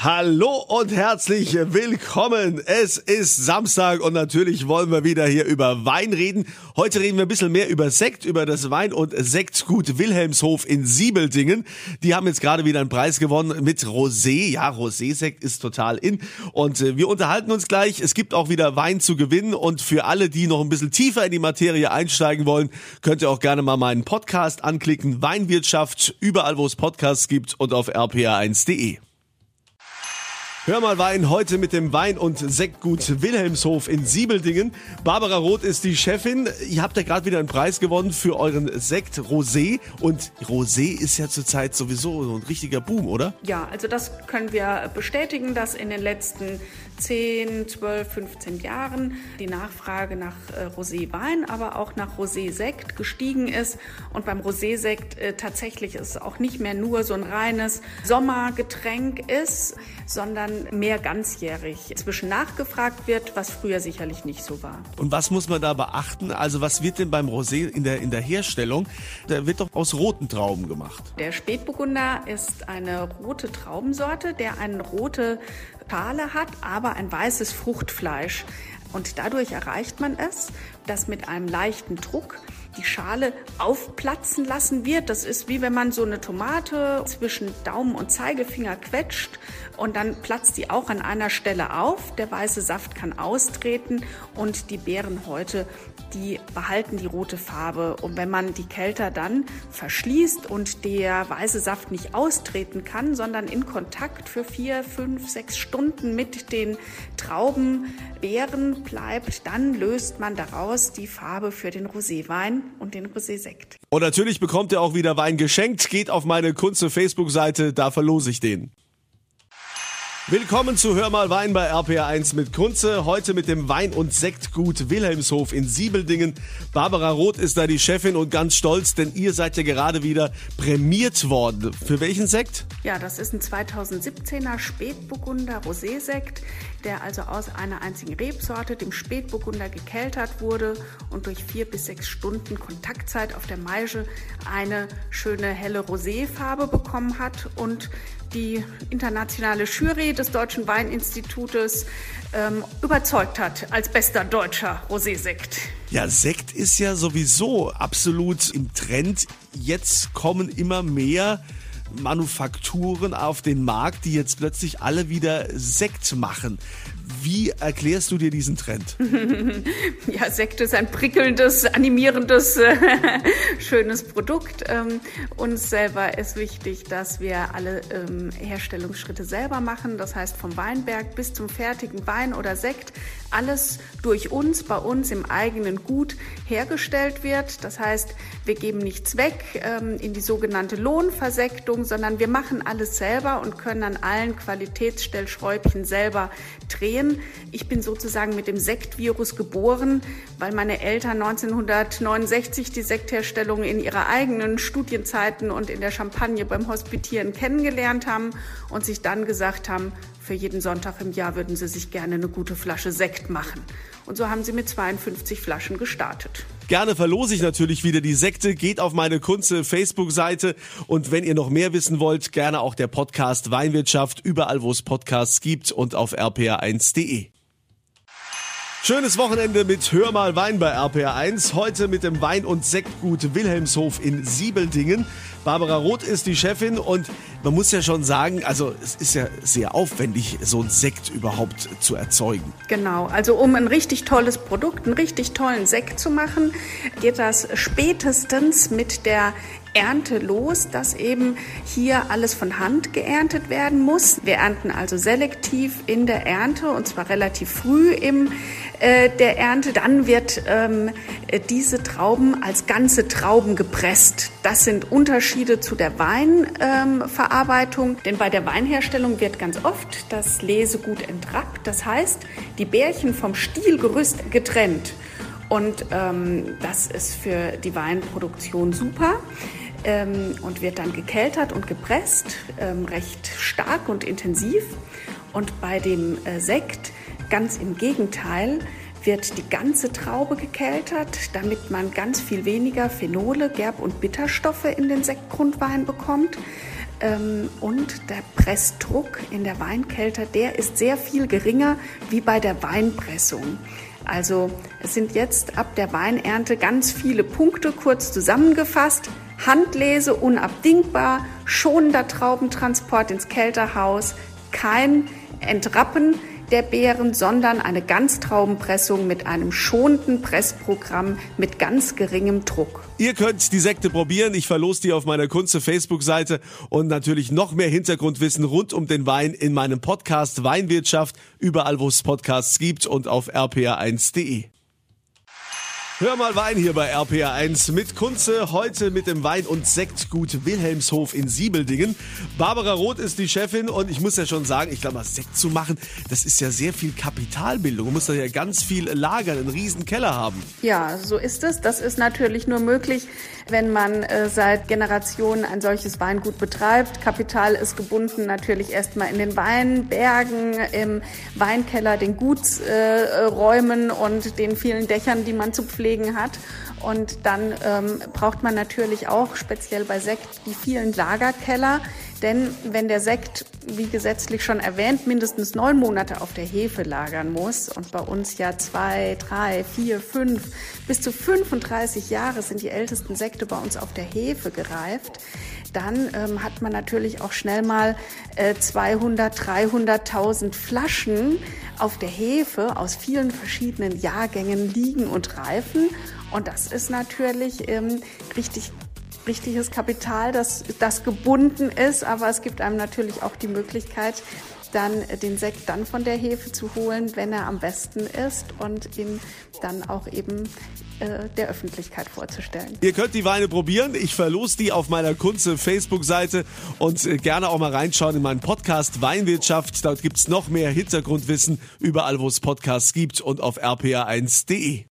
Hallo und herzlich willkommen. Es ist Samstag und natürlich wollen wir wieder hier über Wein reden. Heute reden wir ein bisschen mehr über Sekt, über das Wein- und Sektgut Wilhelmshof in Siebeldingen. Die haben jetzt gerade wieder einen Preis gewonnen mit Rosé. Ja, Rosé-Sekt ist total in. Und äh, wir unterhalten uns gleich. Es gibt auch wieder Wein zu gewinnen. Und für alle, die noch ein bisschen tiefer in die Materie einsteigen wollen, könnt ihr auch gerne mal meinen Podcast anklicken. Weinwirtschaft, überall wo es Podcasts gibt und auf rpa1.de. Hör mal Wein heute mit dem Wein- und Sektgut Wilhelmshof in Siebeldingen. Barbara Roth ist die Chefin. Ihr habt ja gerade wieder einen Preis gewonnen für euren Sekt Rosé. Und Rosé ist ja zurzeit sowieso ein richtiger Boom, oder? Ja, also das können wir bestätigen, dass in den letzten 10, 12, 15 Jahren die Nachfrage nach äh, Roséwein, aber auch nach Rosé-Sekt gestiegen ist. Und beim Rosé-Sekt äh, tatsächlich es auch nicht mehr nur so ein reines Sommergetränk ist, sondern mehr ganzjährig zwischen nachgefragt wird, was früher sicherlich nicht so war. Und was muss man da beachten? Also was wird denn beim Rosé in der, in der Herstellung? Der wird doch aus roten Trauben gemacht. Der Spätburgunder ist eine rote Traubensorte, der eine rote Schale hat, aber ein weißes Fruchtfleisch. Und dadurch erreicht man es, dass mit einem leichten Druck die Schale aufplatzen lassen wird. Das ist wie wenn man so eine Tomate zwischen Daumen und Zeigefinger quetscht und dann platzt die auch an einer Stelle auf. Der weiße Saft kann austreten und die Beeren heute, die behalten die rote Farbe. Und wenn man die Kälter dann verschließt und der weiße Saft nicht austreten kann, sondern in Kontakt für vier, fünf, sechs Stunden mit den Bleibt, dann löst man daraus die Farbe für den Roséwein und den Rosé-Sekt. Und natürlich bekommt ihr auch wieder Wein geschenkt. Geht auf meine Kunze Facebook-Seite, da verlose ich den. Willkommen zu Hör mal Wein bei RPR1 mit Kunze. Heute mit dem Wein- und Sektgut Wilhelmshof in Siebeldingen. Barbara Roth ist da die Chefin und ganz stolz, denn ihr seid ja gerade wieder prämiert worden. Für welchen Sekt? Ja, das ist ein 2017er Spätburgunder Rosé-Sekt, der also aus einer einzigen Rebsorte, dem Spätburgunder, gekeltert wurde und durch vier bis sechs Stunden Kontaktzeit auf der Maische eine schöne helle Roséfarbe bekommen hat und die internationale Jury des Deutschen Weininstitutes ähm, überzeugt hat als bester deutscher Rosé-Sekt. Ja, Sekt ist ja sowieso absolut im Trend. Jetzt kommen immer mehr Manufakturen auf den Markt, die jetzt plötzlich alle wieder Sekt machen. Wie erklärst du dir diesen Trend? ja, Sekt ist ein prickelndes, animierendes, äh, schönes Produkt. Ähm, uns selber ist wichtig, dass wir alle ähm, Herstellungsschritte selber machen. Das heißt, vom Weinberg bis zum fertigen Wein oder Sekt alles durch uns, bei uns im eigenen Gut hergestellt wird. Das heißt, wir geben nichts weg ähm, in die sogenannte Lohnversektung, sondern wir machen alles selber und können an allen Qualitätsstellschräubchen selber drehen. Ich bin sozusagen mit dem Sektvirus geboren, weil meine Eltern 1969 die Sektherstellung in ihrer eigenen Studienzeiten und in der Champagne beim Hospitieren kennengelernt haben und sich dann gesagt haben, für jeden Sonntag im Jahr würden sie sich gerne eine gute Flasche Sekt machen. Und so haben sie mit 52 Flaschen gestartet. Gerne verlose ich natürlich wieder die Sekte. Geht auf meine Kunze Facebook-Seite. Und wenn ihr noch mehr wissen wollt, gerne auch der Podcast Weinwirtschaft, überall wo es Podcasts gibt und auf rpa1.de. Schönes Wochenende mit Hör mal Wein bei RPR1. Heute mit dem Wein- und Sektgut Wilhelmshof in Siebeldingen. Barbara Roth ist die Chefin und man muss ja schon sagen, also es ist ja sehr aufwendig, so ein Sekt überhaupt zu erzeugen. Genau, also um ein richtig tolles Produkt, einen richtig tollen Sekt zu machen, geht das spätestens mit der Ernte los, dass eben hier alles von Hand geerntet werden muss. Wir ernten also selektiv in der Ernte und zwar relativ früh im äh, der Ernte. Dann wird ähm, diese Trauben als ganze Trauben gepresst. Das sind Unterschiede zu der Weinverarbeitung, ähm, denn bei der Weinherstellung wird ganz oft das Lesegut entrappt. Das heißt, die Bärchen vom Stielgerüst getrennt. Und ähm, das ist für die Weinproduktion super ähm, und wird dann gekeltert und gepresst, ähm, recht stark und intensiv. Und bei dem äh, Sekt ganz im Gegenteil wird die ganze Traube gekeltert, damit man ganz viel weniger Phenole, Gerb- und Bitterstoffe in den Sektgrundwein bekommt. Ähm, und der Pressdruck in der Weinkelter, der ist sehr viel geringer wie bei der Weinpressung. Also es sind jetzt ab der Weinernte ganz viele Punkte kurz zusammengefasst. Handlese unabdingbar, schonender Traubentransport ins Kälterhaus, kein Entrappen der Beeren, sondern eine Ganztraubenpressung mit einem schonenden Pressprogramm mit ganz geringem Druck. Ihr könnt die Sekte probieren. Ich verlose die auf meiner Kunze Facebook-Seite und natürlich noch mehr Hintergrundwissen rund um den Wein in meinem Podcast Weinwirtschaft, überall wo es Podcasts gibt und auf rpa1.de. Hör mal Wein hier bei RPA1 mit Kunze, heute mit dem Wein- und Sektgut Wilhelmshof in Siebeldingen. Barbara Roth ist die Chefin und ich muss ja schon sagen, ich glaube, Sekt zu machen, das ist ja sehr viel Kapitalbildung. Man muss da ja ganz viel lagern, einen riesen Keller haben. Ja, so ist es. Das ist natürlich nur möglich, wenn man äh, seit Generationen ein solches Weingut betreibt. Kapital ist gebunden natürlich erstmal in den Weinbergen, im Weinkeller, den Gutsräumen äh, und den vielen Dächern, die man zu pflegen Kollegen hat. Und dann ähm, braucht man natürlich auch speziell bei Sekt die vielen Lagerkeller. Denn wenn der Sekt, wie gesetzlich schon erwähnt, mindestens neun Monate auf der Hefe lagern muss und bei uns ja zwei, drei, vier, fünf, bis zu 35 Jahre sind die ältesten Sekte bei uns auf der Hefe gereift, dann ähm, hat man natürlich auch schnell mal äh, 200, 300.000 Flaschen auf der Hefe aus vielen verschiedenen Jahrgängen liegen und reifen. Und das ist natürlich ähm, richtig richtiges Kapital, das, das gebunden ist, aber es gibt einem natürlich auch die Möglichkeit, dann den Sekt dann von der Hefe zu holen, wenn er am besten ist und ihn dann auch eben äh, der Öffentlichkeit vorzustellen. Ihr könnt die Weine probieren. Ich verlose die auf meiner Kunze Facebook-Seite und äh, gerne auch mal reinschauen in meinen Podcast Weinwirtschaft. Dort gibt es noch mehr Hintergrundwissen überall, wo es Podcasts gibt und auf rpa1.de.